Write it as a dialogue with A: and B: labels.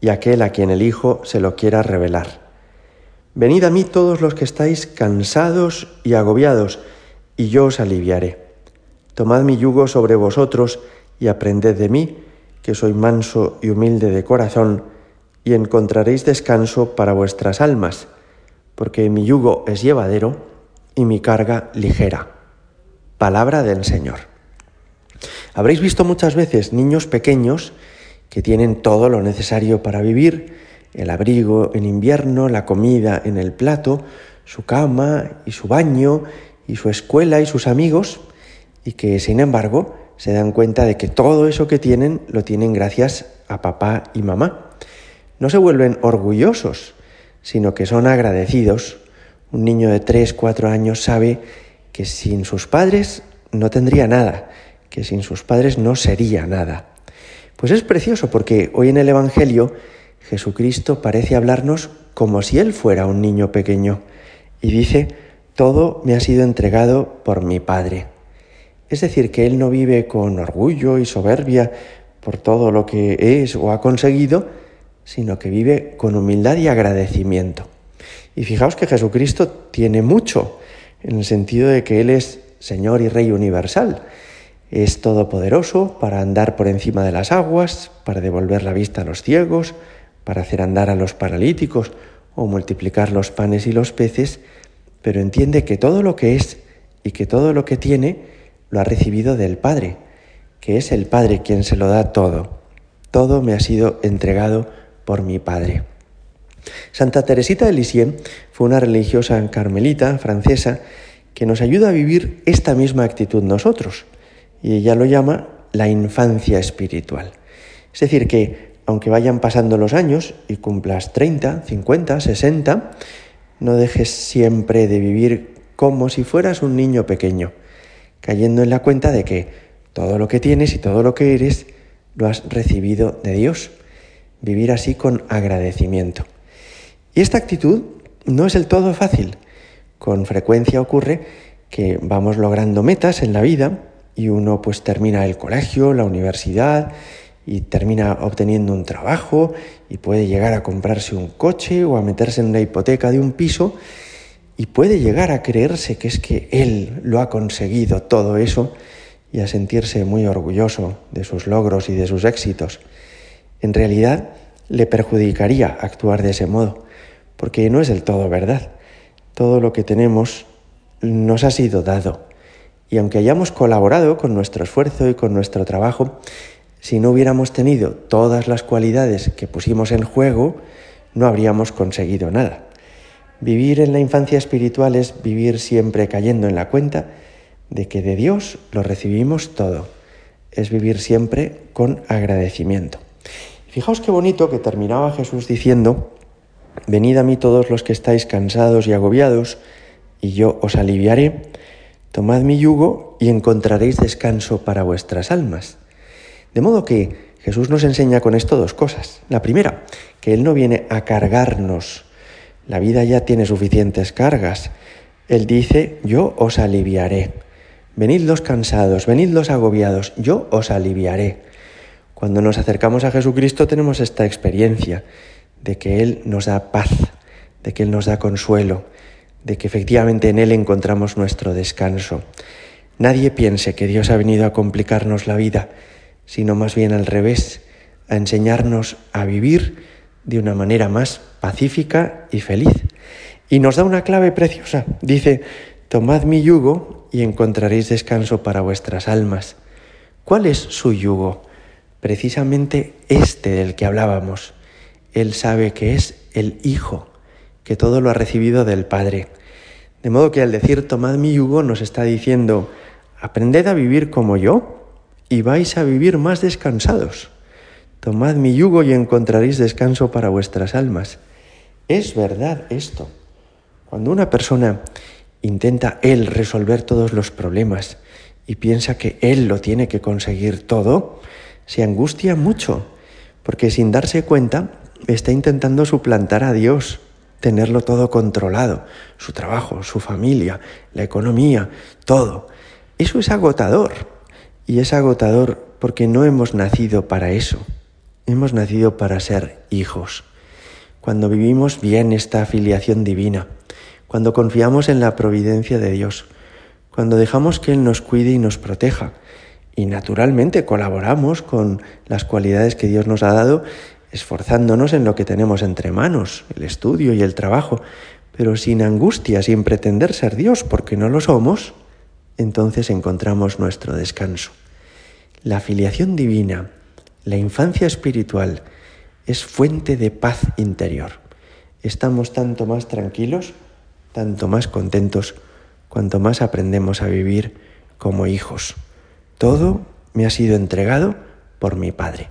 A: y aquel a quien el Hijo se lo quiera revelar. Venid a mí todos los que estáis cansados y agobiados, y yo os aliviaré. Tomad mi yugo sobre vosotros y aprended de mí, que soy manso y humilde de corazón, y encontraréis descanso para vuestras almas, porque mi yugo es llevadero y mi carga ligera. Palabra del Señor. Habréis visto muchas veces niños pequeños que tienen todo lo necesario para vivir, el abrigo en invierno, la comida en el plato, su cama y su baño y su escuela y sus amigos, y que sin embargo se dan cuenta de que todo eso que tienen lo tienen gracias a papá y mamá. No se vuelven orgullosos, sino que son agradecidos. Un niño de 3, 4 años sabe que sin sus padres no tendría nada, que sin sus padres no sería nada. Pues es precioso porque hoy en el Evangelio Jesucristo parece hablarnos como si Él fuera un niño pequeño y dice, todo me ha sido entregado por mi Padre. Es decir, que Él no vive con orgullo y soberbia por todo lo que es o ha conseguido, sino que vive con humildad y agradecimiento. Y fijaos que Jesucristo tiene mucho, en el sentido de que Él es Señor y Rey universal es todopoderoso para andar por encima de las aguas, para devolver la vista a los ciegos, para hacer andar a los paralíticos o multiplicar los panes y los peces, pero entiende que todo lo que es y que todo lo que tiene lo ha recibido del Padre, que es el Padre quien se lo da todo. Todo me ha sido entregado por mi Padre. Santa Teresita de Lisieux fue una religiosa carmelita francesa que nos ayuda a vivir esta misma actitud nosotros y ella lo llama la infancia espiritual. Es decir, que aunque vayan pasando los años y cumplas 30, 50, 60, no dejes siempre de vivir como si fueras un niño pequeño, cayendo en la cuenta de que todo lo que tienes y todo lo que eres lo has recibido de Dios. Vivir así con agradecimiento. Y esta actitud no es el todo fácil. Con frecuencia ocurre que vamos logrando metas en la vida, y uno pues termina el colegio, la universidad y termina obteniendo un trabajo y puede llegar a comprarse un coche o a meterse en una hipoteca de un piso y puede llegar a creerse que es que él lo ha conseguido todo eso y a sentirse muy orgulloso de sus logros y de sus éxitos. En realidad le perjudicaría actuar de ese modo, porque no es del todo verdad. Todo lo que tenemos nos ha sido dado y aunque hayamos colaborado con nuestro esfuerzo y con nuestro trabajo, si no hubiéramos tenido todas las cualidades que pusimos en juego, no habríamos conseguido nada. Vivir en la infancia espiritual es vivir siempre cayendo en la cuenta de que de Dios lo recibimos todo. Es vivir siempre con agradecimiento. Fijaos qué bonito que terminaba Jesús diciendo, Venid a mí todos los que estáis cansados y agobiados, y yo os aliviaré. Tomad mi yugo y encontraréis descanso para vuestras almas. De modo que Jesús nos enseña con esto dos cosas. La primera, que Él no viene a cargarnos. La vida ya tiene suficientes cargas. Él dice, yo os aliviaré. Venid los cansados, venid los agobiados, yo os aliviaré. Cuando nos acercamos a Jesucristo tenemos esta experiencia de que Él nos da paz, de que Él nos da consuelo, de que efectivamente en Él encontramos nuestro descanso. Nadie piense que Dios ha venido a complicarnos la vida, sino más bien al revés, a enseñarnos a vivir de una manera más pacífica y feliz. Y nos da una clave preciosa. Dice, tomad mi yugo y encontraréis descanso para vuestras almas. ¿Cuál es su yugo? Precisamente este del que hablábamos. Él sabe que es el Hijo, que todo lo ha recibido del Padre. De modo que al decir tomad mi yugo nos está diciendo, aprended a vivir como yo y vais a vivir más descansados. Tomad mi yugo y encontraréis descanso para vuestras almas. Es verdad esto. Cuando una persona intenta él resolver todos los problemas y piensa que él lo tiene que conseguir todo, se angustia mucho, porque sin darse cuenta está intentando suplantar a Dios, tenerlo todo controlado, su trabajo, su familia, la economía, todo. Eso es agotador, y es agotador porque no hemos nacido para eso, hemos nacido para ser hijos. Cuando vivimos bien esta afiliación divina, cuando confiamos en la providencia de Dios, cuando dejamos que Él nos cuide y nos proteja, y naturalmente colaboramos con las cualidades que Dios nos ha dado, esforzándonos en lo que tenemos entre manos, el estudio y el trabajo, pero sin angustia, sin pretender ser Dios, porque no lo somos, entonces encontramos nuestro descanso. La afiliación divina, la infancia espiritual, es fuente de paz interior. Estamos tanto más tranquilos, tanto más contentos, cuanto más aprendemos a vivir como hijos. Todo me ha sido entregado por mi Padre.